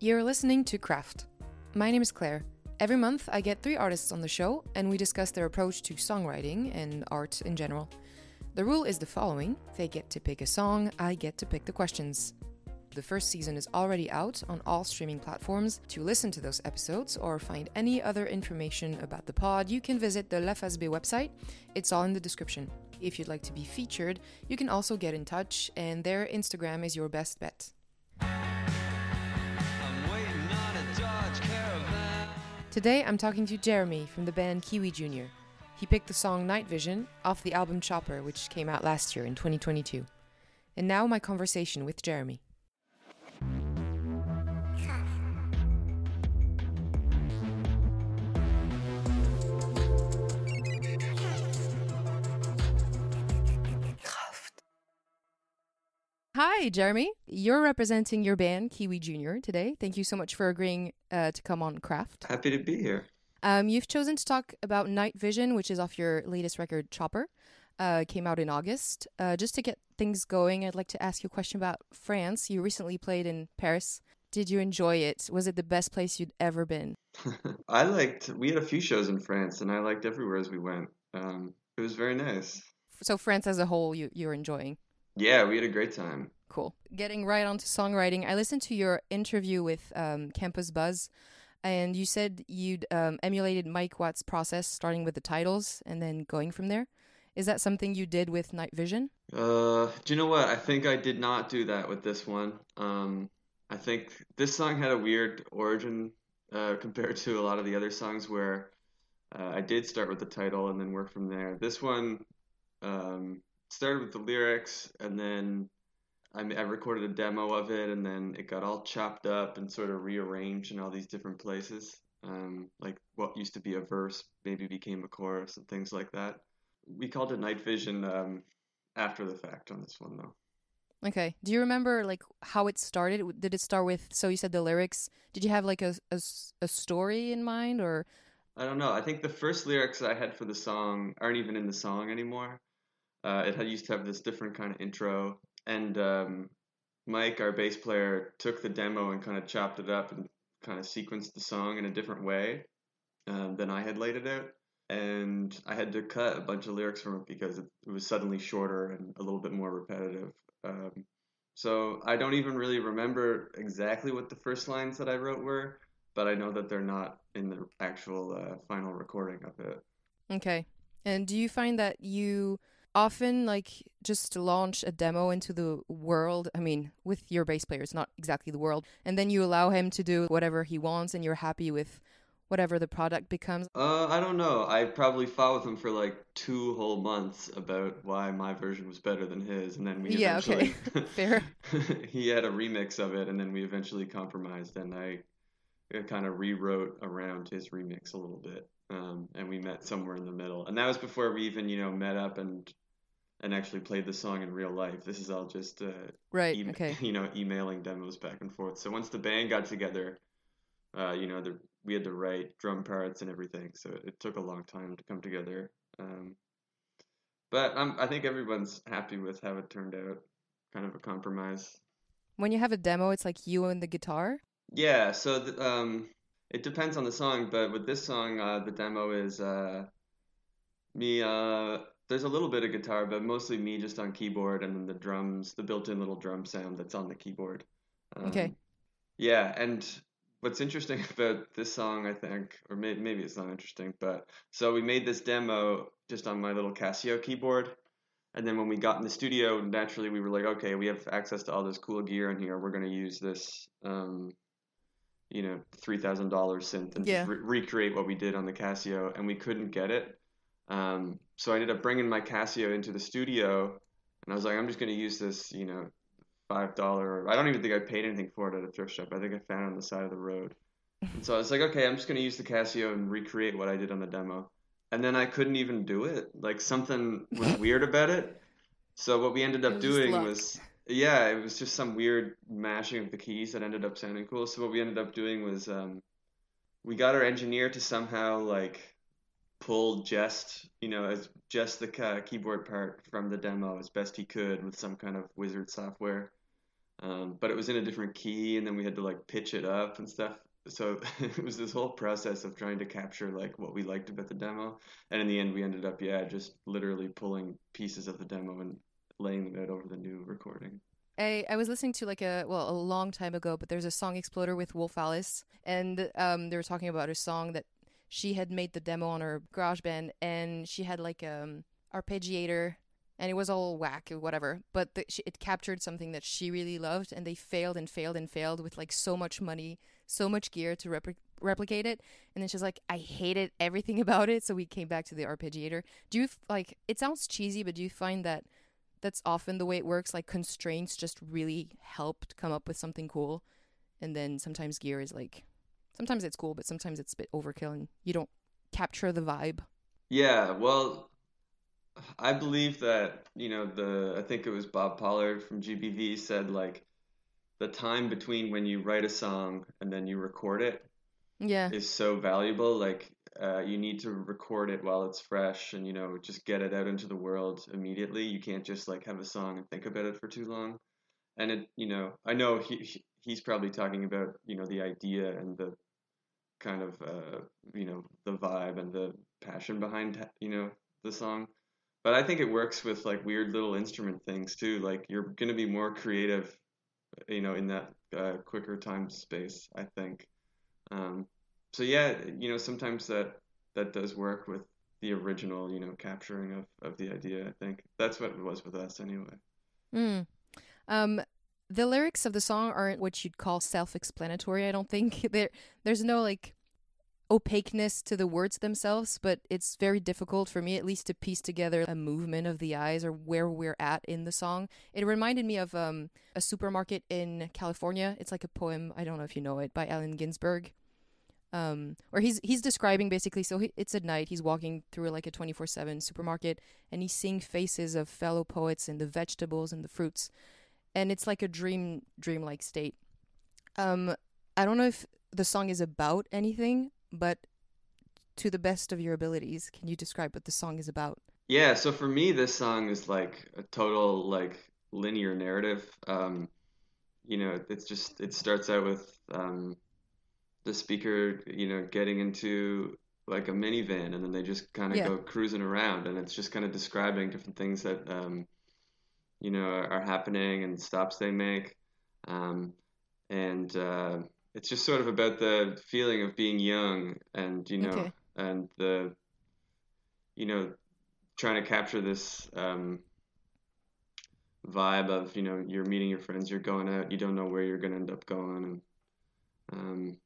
You're listening to Craft. My name is Claire. Every month, I get three artists on the show and we discuss their approach to songwriting and art in general. The rule is the following they get to pick a song, I get to pick the questions. The first season is already out on all streaming platforms. To listen to those episodes or find any other information about the pod, you can visit the Face website. It's all in the description. If you'd like to be featured, you can also get in touch, and their Instagram is your best bet. Today I'm talking to Jeremy from the band Kiwi Jr. He picked the song Night Vision off the album Chopper, which came out last year in 2022. And now my conversation with Jeremy. Hi, Jeremy. You're representing your band, Kiwi Junior, today. Thank you so much for agreeing uh, to come on Craft. Happy to be here. Um, you've chosen to talk about Night Vision, which is off your latest record, Chopper. Uh, came out in August. Uh, just to get things going, I'd like to ask you a question about France. You recently played in Paris. Did you enjoy it? Was it the best place you'd ever been? I liked. We had a few shows in France, and I liked everywhere as we went. Um, it was very nice. So France as a whole, you you're enjoying. Yeah, we had a great time. Cool. Getting right onto songwriting, I listened to your interview with um, Campus Buzz, and you said you'd um, emulated Mike Watt's process, starting with the titles and then going from there. Is that something you did with Night Vision? Uh, do you know what? I think I did not do that with this one. Um, I think this song had a weird origin uh, compared to a lot of the other songs where uh, I did start with the title and then work from there. This one um, started with the lyrics and then I, I recorded a demo of it and then it got all chopped up and sort of rearranged in all these different places. Um, like what used to be a verse maybe became a chorus and things like that. We called it Night Vision um, after the fact on this one though. Okay. Do you remember like how it started? Did it start with so you said the lyrics? Did you have like a, a, a story in mind or I don't know. I think the first lyrics I had for the song aren't even in the song anymore. Uh, it had used to have this different kind of intro, and um, Mike, our bass player, took the demo and kind of chopped it up and kind of sequenced the song in a different way um, than I had laid it out. And I had to cut a bunch of lyrics from it because it, it was suddenly shorter and a little bit more repetitive. Um, so I don't even really remember exactly what the first lines that I wrote were, but I know that they're not in the actual uh, final recording of it. Okay. And do you find that you often like just launch a demo into the world i mean with your bass player it's not exactly the world and then you allow him to do whatever he wants and you're happy with whatever the product becomes? Uh, i don't know. I probably fought with him for like two whole months about why my version was better than his and then we yeah okay. fair. he had a remix of it and then we eventually compromised and i kind of rewrote around his remix a little bit um, and we met somewhere in the middle and that was before we even you know met up and and actually played the song in real life. This is all just uh, right. e- okay. You know, emailing demos back and forth. So once the band got together, uh, you know, the, we had to write drum parts and everything. So it took a long time to come together. Um, but I'm, I think everyone's happy with how it turned out. Kind of a compromise. When you have a demo, it's like you and the guitar. Yeah. So the, um, it depends on the song, but with this song, uh, the demo is uh, me. There's a little bit of guitar, but mostly me just on keyboard, and then the drums, the built-in little drum sound that's on the keyboard. Um, okay. Yeah, and what's interesting about this song, I think, or maybe maybe it's not interesting, but so we made this demo just on my little Casio keyboard, and then when we got in the studio, naturally we were like, okay, we have access to all this cool gear in here. We're gonna use this. Um, you know, three thousand dollars synth and yeah. re- recreate what we did on the Casio, and we couldn't get it. Um, so I ended up bringing my Casio into the studio, and I was like, I'm just going to use this, you know, five dollar. I don't even think I paid anything for it at a thrift shop. I think I found it on the side of the road. and so I was like, okay, I'm just going to use the Casio and recreate what I did on the demo. And then I couldn't even do it. Like something was weird about it. So what we ended up was doing was, yeah, it was just some weird mashing of the keys that ended up sounding cool. So what we ended up doing was, um, we got our engineer to somehow like pull just you know as just the uh, keyboard part from the demo as best he could with some kind of wizard software um, but it was in a different key, and then we had to like pitch it up and stuff. So it was this whole process of trying to capture like what we liked about the demo, and in the end, we ended up yeah just literally pulling pieces of the demo and laying them out over the new recording. I, I was listening to like a well a long time ago, but there's a song exploder with Wolf Alice, and um, they were talking about a song that she had made the demo on her GarageBand and she had like um arpeggiator, and it was all whack or whatever, but the, she, it captured something that she really loved, and they failed and failed and failed with like so much money, so much gear to repli- replicate it, and then she's like, I hated everything about it, so we came back to the arpeggiator. Do you like? It sounds cheesy, but do you find that? that's often the way it works. Like constraints just really helped come up with something cool, and then sometimes gear is like, sometimes it's cool, but sometimes it's a bit overkill, and you don't capture the vibe. Yeah, well, I believe that you know the I think it was Bob Pollard from GBV said like the time between when you write a song and then you record it yeah. is so valuable. Like uh, you need to record it while it's fresh and you know just get it out into the world immediately. You can't just like have a song and think about it for too long. And it you know i know he he's probably talking about you know the idea and the kind of uh, you know the vibe and the passion behind you know the song but i think it works with like weird little instrument things too like you're going to be more creative you know in that uh, quicker time space i think um, so yeah, you know, sometimes that that does work with the original, you know, capturing of, of the idea. I think that's what it was with us anyway. Mm. Um, the lyrics of the song aren't what you'd call self-explanatory. I don't think there there's no like opaqueness to the words themselves, but it's very difficult for me at least to piece together a movement of the eyes or where we're at in the song. It reminded me of um, a supermarket in California. It's like a poem, I don't know if you know it, by Allen Ginsberg um, or he's he's describing basically. So he, it's at night. He's walking through like a twenty four seven supermarket, and he's seeing faces of fellow poets and the vegetables and the fruits, and it's like a dream dreamlike state. Um, I don't know if the song is about anything, but to the best of your abilities, can you describe what the song is about? Yeah. So for me, this song is like a total like linear narrative. Um, you know, it's just it starts out with um, the speaker, you know, getting into like a minivan, and then they just kind of yeah. go cruising around, and it's just kind of describing different things that um, you know are, are, happening and stops they make, um, and uh, it's just sort of about the feeling of being young, and you know, okay. and the you know, trying to capture this. Um, vibe of you know you're meeting your friends you're going out you don't know where you're going to end up going and um,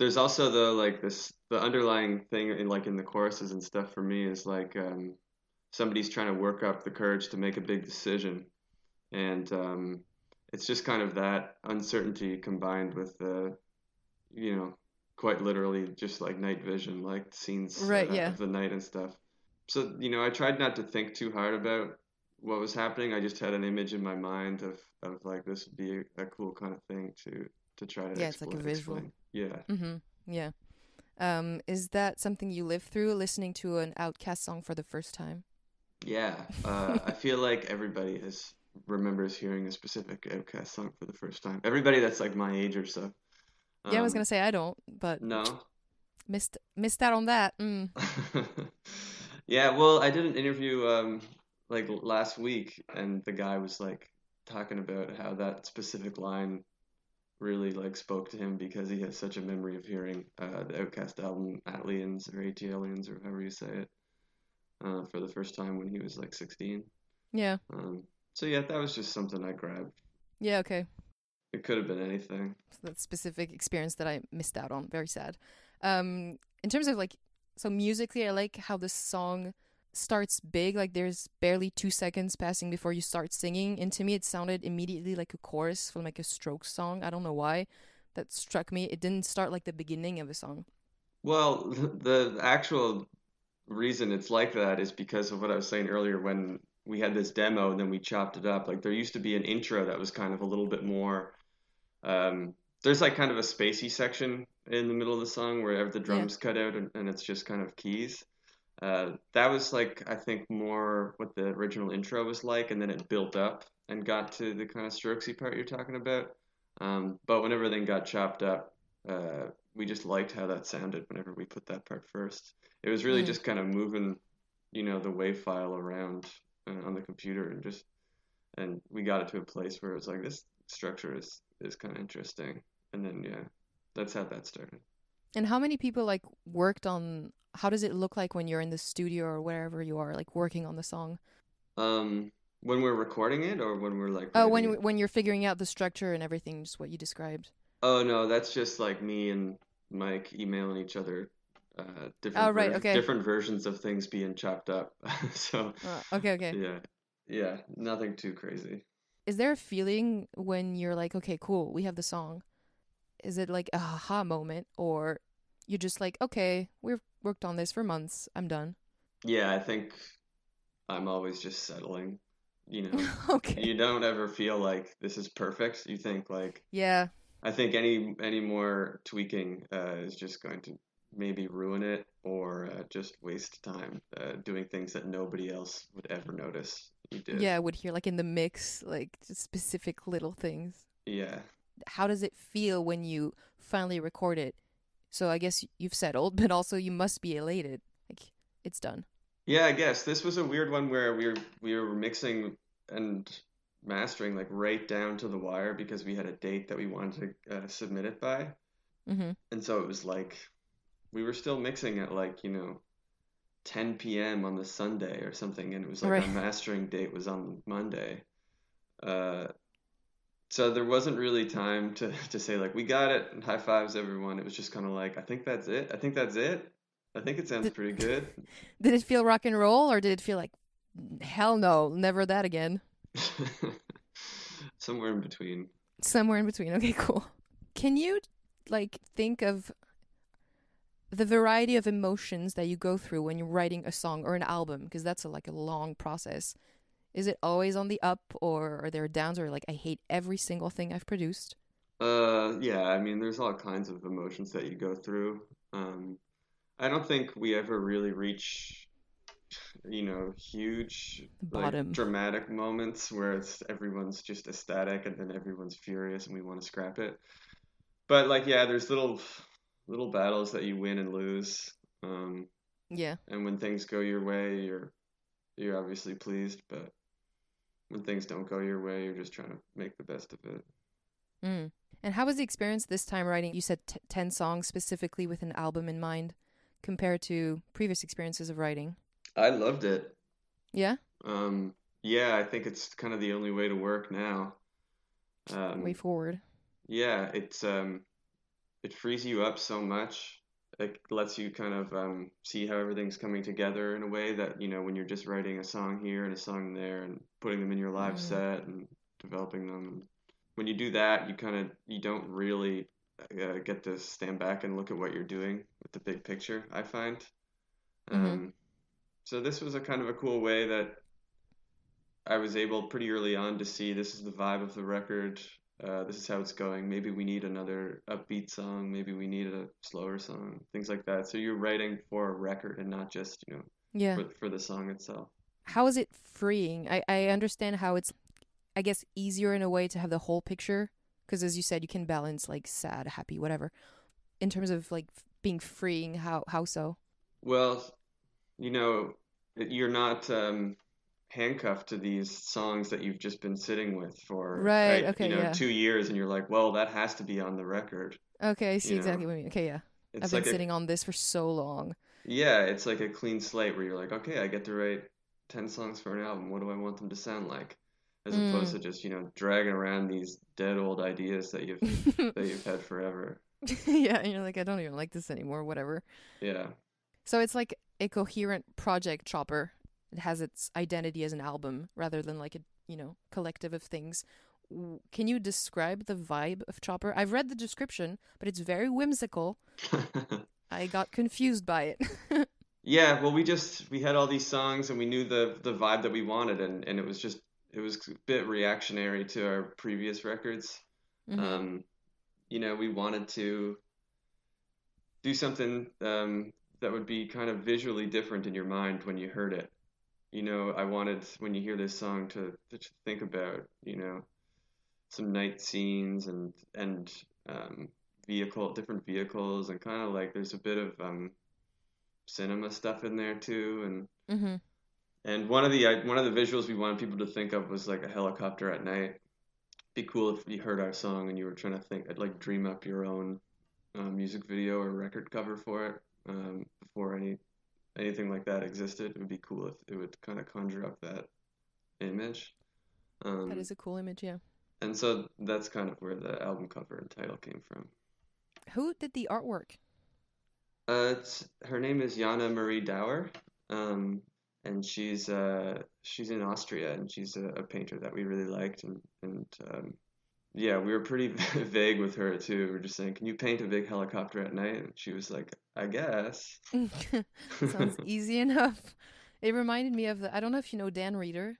there's also the like this the underlying thing in like in the choruses and stuff for me is like um, somebody's trying to work up the courage to make a big decision, and um, it's just kind of that uncertainty combined with the, you know, quite literally just like night vision, like scenes right, uh, yeah. of the night and stuff. So you know, I tried not to think too hard about what was happening. I just had an image in my mind of of like this would be a, a cool kind of thing to to try to yeah, it's like a visual. Explain. Yeah. Mm-hmm. Yeah. Um, is that something you live through, listening to an OutKast song for the first time? Yeah, uh, I feel like everybody has remembers hearing a specific OutKast song for the first time. Everybody that's like my age or so. Um, yeah, I was um, gonna say I don't, but no, missed missed out on that. Mm. yeah, well, I did an interview um, like last week, and the guy was like talking about how that specific line really like spoke to him because he has such a memory of hearing uh, the OutKast album Aliens or ATLiens or however you say it uh, for the first time when he was like 16. Yeah. Um, so yeah, that was just something I grabbed. Yeah. Okay. It could have been anything. that specific experience that I missed out on. Very sad. Um, in terms of like, so musically, I like how this song starts big like there's barely two seconds passing before you start singing and to me it sounded immediately like a chorus from like a stroke song i don't know why that struck me it didn't start like the beginning of a song well the actual reason it's like that is because of what i was saying earlier when we had this demo and then we chopped it up like there used to be an intro that was kind of a little bit more um, there's like kind of a spacey section in the middle of the song where the drums yeah. cut out and, and it's just kind of keys Uh, that was like I think more what the original intro was like, and then it built up and got to the kind of strokesy part you're talking about. Um, but when everything got chopped up, uh, we just liked how that sounded whenever we put that part first. It was really Mm. just kind of moving, you know, the wave file around uh, on the computer and just, and we got it to a place where it was like this structure is is kind of interesting. And then yeah, that's how that started. And how many people like worked on? How does it look like when you're in the studio or wherever you are, like working on the song? Um, when we're recording it or when we're like Oh, when it? when you're figuring out the structure and everything, just what you described. Oh no, that's just like me and Mike emailing each other uh, different Oh, right, ver- okay. different versions of things being chopped up. so Uh, okay, okay. yeah, yeah, nothing too crazy. Is there a feeling when you're like, okay, cool, we have the song? Is it like a aha moment, or you're just like, okay, we've worked on this for months, I'm done. Yeah, I think I'm always just settling. You know, okay. you don't ever feel like this is perfect. You think like Yeah. I think any any more tweaking uh, is just going to maybe ruin it or uh, just waste time uh, doing things that nobody else would ever notice you did. Yeah, I would hear like in the mix, like specific little things. Yeah. How does it feel when you finally record it? So I guess you've settled, but also you must be elated. Like it's done. Yeah, I guess this was a weird one where we were we were mixing and mastering like right down to the wire because we had a date that we wanted to uh, submit it by, Mm-hmm. and so it was like we were still mixing at like you know 10 p.m. on the Sunday or something, and it was like Right. our mastering date was on Monday. Uh, so there wasn't really time to to say like we got it and high fives everyone. It was just kind of like I think that's it. I think that's it. I think it sounds Did- pretty good. Did it feel rock and roll, or did it feel like hell no, never that again? Somewhere in between. Somewhere in between. Okay, cool. Can you like think of the variety of emotions that you go through when you're writing a song or an album? Because that's a, like a long process. Is it always on the up, or are there downs, or like I hate every single thing I've produced? Uh, yeah, I mean, there's all kinds of emotions that you go through. Um, I don't think we ever really reach, you know, huge, The like bottom. dramatic moments where it's everyone's just ecstatic and then everyone's furious and we want to scrap it. But like, yeah, there's little, little battles that you win and lose. Um, Yeah. and when things go your way, you're, you're obviously pleased, but when things don't go your way, you're just trying to make the best of it. Mm. And how was the experience this time writing? You said t- 10 songs specifically with an album in mind compared to previous experiences of writing. I loved it. Yeah? Um, yeah, I think it's kind of the only way to work now. Um, Way forward. yeah, it's um, it frees you up so much. It lets you kind of um, see how everything's coming together in a way that, you know, when you're just writing a song here and a song there and putting them in your live Mm. set and developing them. When you do that, you kind of you don't really uh, get to stand back and look at what you're doing with the big picture, I find. Mhm. Um, so this was a kind of a cool way that I was able pretty early on to see this is the vibe of the record. Uh, this is how it's going. Maybe we need another upbeat song. Maybe we need a slower song. Things like that. So you're writing for a record and not just you know Yeah. for for the song itself. How is it freeing? I, I understand how it's, I guess, easier in a way to have the whole picture. Because as you said, you can balance like sad, happy, whatever. In terms of like being freeing, how how so? Well, you know, you're not um, handcuffed to these songs that you've just been sitting with for Right, uh, okay, you know yeah. two years, and you're like, well, that has to be on the record. Okay, I see You exactly know, what you mean. Okay, yeah. It's I've been like a sitting on this for so long. Yeah, it's like a clean slate where you're like, okay, I get to write 10 songs for an album. What do I want them to sound like? As opposed Mm. to just, you know, dragging around these dead old ideas that you've that you've had forever. yeah, and you're like, I don't even like this anymore, whatever. Yeah. So it's like a coherent project chopper. It has its identity as an album rather than like a, you know, collective of things. Can you describe the vibe of Chopper? I've read the description, but it's very whimsical. I got confused by it. Yeah, well, we just we had all these songs and we knew the the vibe that we wanted and and it was just it was a bit reactionary to our previous records. Mhm. Um, you know, we wanted to do something um, that would be kind of visually different in your mind when you heard it. You know, I wanted when you hear this song to, to think about, you know, some night scenes and and um, vehicle different vehicles and kind of like there's a bit of um, cinema stuff in there too and Mm-hmm. and one of the one of the visuals we wanted people to think of was like a helicopter at night. Be cool if you heard our song and you were trying to think, I'd like dream up your own uh, music video or record cover for it um, before any anything like that existed. It would be cool if it would kind of conjure up that image. Um, That is a cool image, yeah. and so that's kind of where the album cover and title came from. Who did the artwork? Uh, it's, her name is Jana Marie Dauer, um, and she's uh, she's in Austria, and she's a, a painter that we really liked, and and um, yeah, we were pretty vague with her too. We were just saying, "Can you paint a big helicopter at night?" And she was like, "I guess." Sounds easy enough. It reminded me of the I don't know if you know Dan Reeder.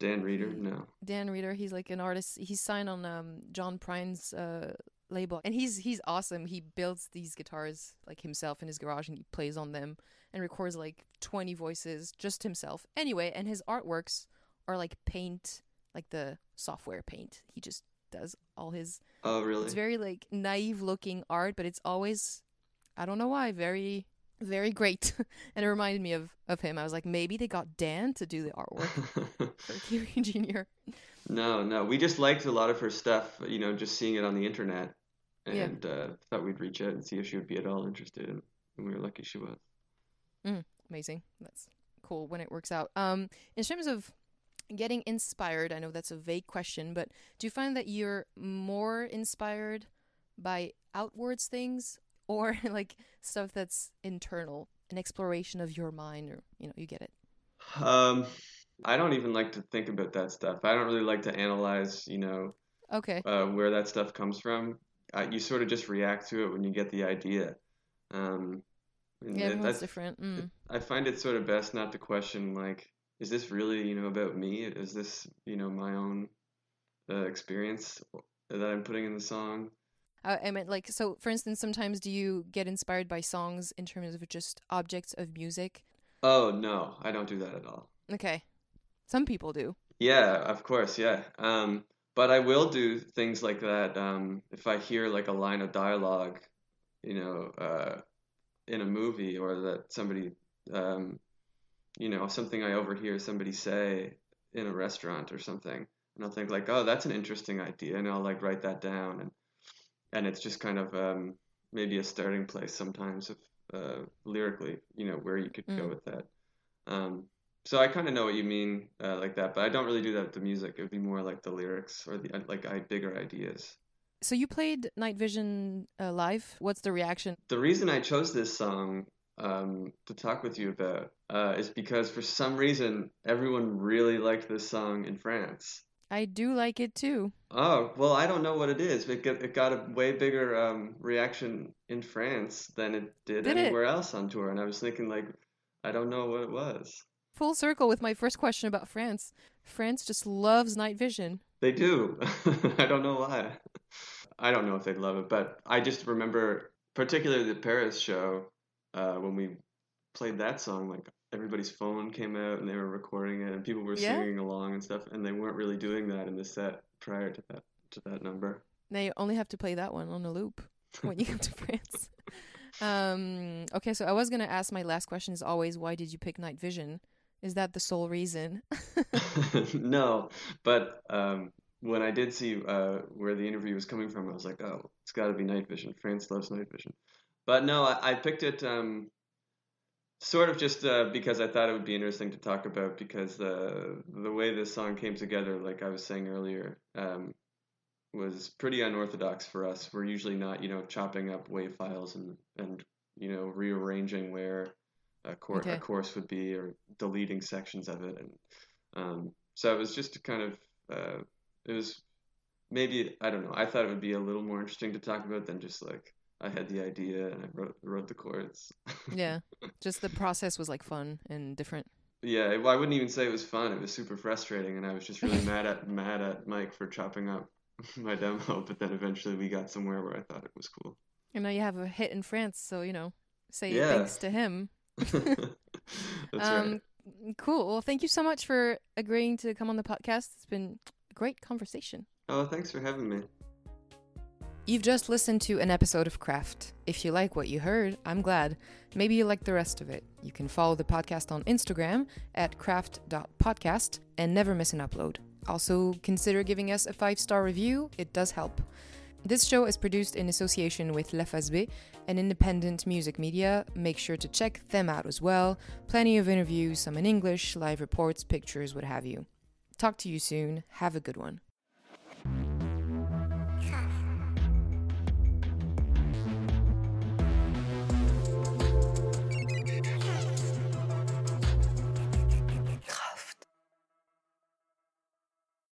Dan Reeder, no. Dan Reeder, he's like an artist. He's signed on um, John Prine's uh, label, and he's he's awesome. He builds these guitars like himself in his garage, and he plays on them and records like twenty voices just himself. Anyway, and his artworks are like paint, like the software paint. He just does all his. Oh, really? It's very like naive looking art, but it's always, I don't know why, very very great. and it reminded me of of him. I was like, maybe they got Dan to do the artwork for Kiwi Junior. no, no. We just liked a lot of her stuff. You know, just seeing it on the internet, Yeah. and uh, thought we'd reach out and see if she would be at all interested, and, and we were lucky she was. mm, amazing. That's cool when it works out. Um, in terms of getting inspired, I know that's a vague question, but do you find that you're more inspired by outwards things or like stuff that's internal, an exploration of your mind, or you know, you get it? Um, I don't even like to think about that stuff. I don't really like to analyze, you know, Okay. uh, where that stuff comes from. Uh, you sort of just react to it when you get the idea. Um, Yeah, that's, different. Mm. I find it sort of best not to question like, is this really, you know, about me? Is this, you know, my own uh, experience that I'm putting in the song? Uh, I meant like so. For instance, sometimes do you get inspired by songs in terms of just objects of music? Oh no, I don't do that at all. Okay, some people do. Yeah, of course, yeah. Um, but I will do things like that um, if I hear like a line of dialogue, you know, uh, in a movie or that somebody, um, you know, something I overhear somebody say in a restaurant or something, and I'll think like, oh, that's an interesting idea, and I'll like write that down, and and it's just kind of um, maybe a starting place sometimes of uh, lyrically, you know, where you could go Mm. with that. Um, so I kind of know what you mean uh, like that, but I don't really do that with the music. It would be more like the lyrics or the like I bigger ideas. So you played Night Vision uh, live. What's the reaction? The reason I chose this song um, to talk with you about uh, is because for some reason everyone really liked this song in France. I do like it too. Oh well, I don't know what it is. It got it got a way bigger um, reaction in France than it did, Did it? anywhere else on tour, and I was thinking like, I don't know what it was. Full circle with my first question about France. France just loves Night Vision. They do. I don't know why. I don't know if they'd love it, but I just remember, particularly the Paris show, uh, when we played that song, like everybody's phone came out and they were recording it, and people were Yeah? singing along and stuff, and they weren't really doing that in the set prior to that to that number. Now you only have to play that one on a loop when you come to France. Um, okay, so I was gonna ask my last question is always why did you pick Night Vision? Is that the sole reason? no, but um, when I did see uh, where the interview was coming from, I was like, oh, it's got to be Night Vision. France loves Night Vision. But no, I, I picked it um, sort of just uh, because I thought it would be interesting to talk about because the the way this song came together, like I was saying earlier, um, was pretty unorthodox for us. We're usually not, you know, chopping up wave files and and you know rearranging where a, cor- Okay. a course would be or deleting sections of it, and um, so it was just to kind of uh, it was maybe I don't know. I thought it would be a little more interesting to talk about than just like I had the idea and I wrote wrote the chords. yeah, just the process was like fun and different. Yeah, well, I wouldn't even say it was fun. It was super frustrating, and I was just really mad at mad at Mike for chopping up my demo. But then eventually we got somewhere where I thought it was cool. And now you have a hit in France, so you know say Yeah. thanks to him. Um, right. Cool. Well, thank you so much for agreeing to come on the podcast. It's been a great conversation. Oh, thanks for having me. You've just listened to an episode of Craft. If you like what you heard, I'm glad. Maybe you like the rest of it. You can follow the podcast on Instagram at craft.podcast and never miss an upload. Also, consider giving us a five star review, it does help. This show is produced in association with La B, an independent music media. Make sure to check them out as well. Plenty of interviews, some in English, live reports, pictures, what have you. Talk to you soon. Have a good one.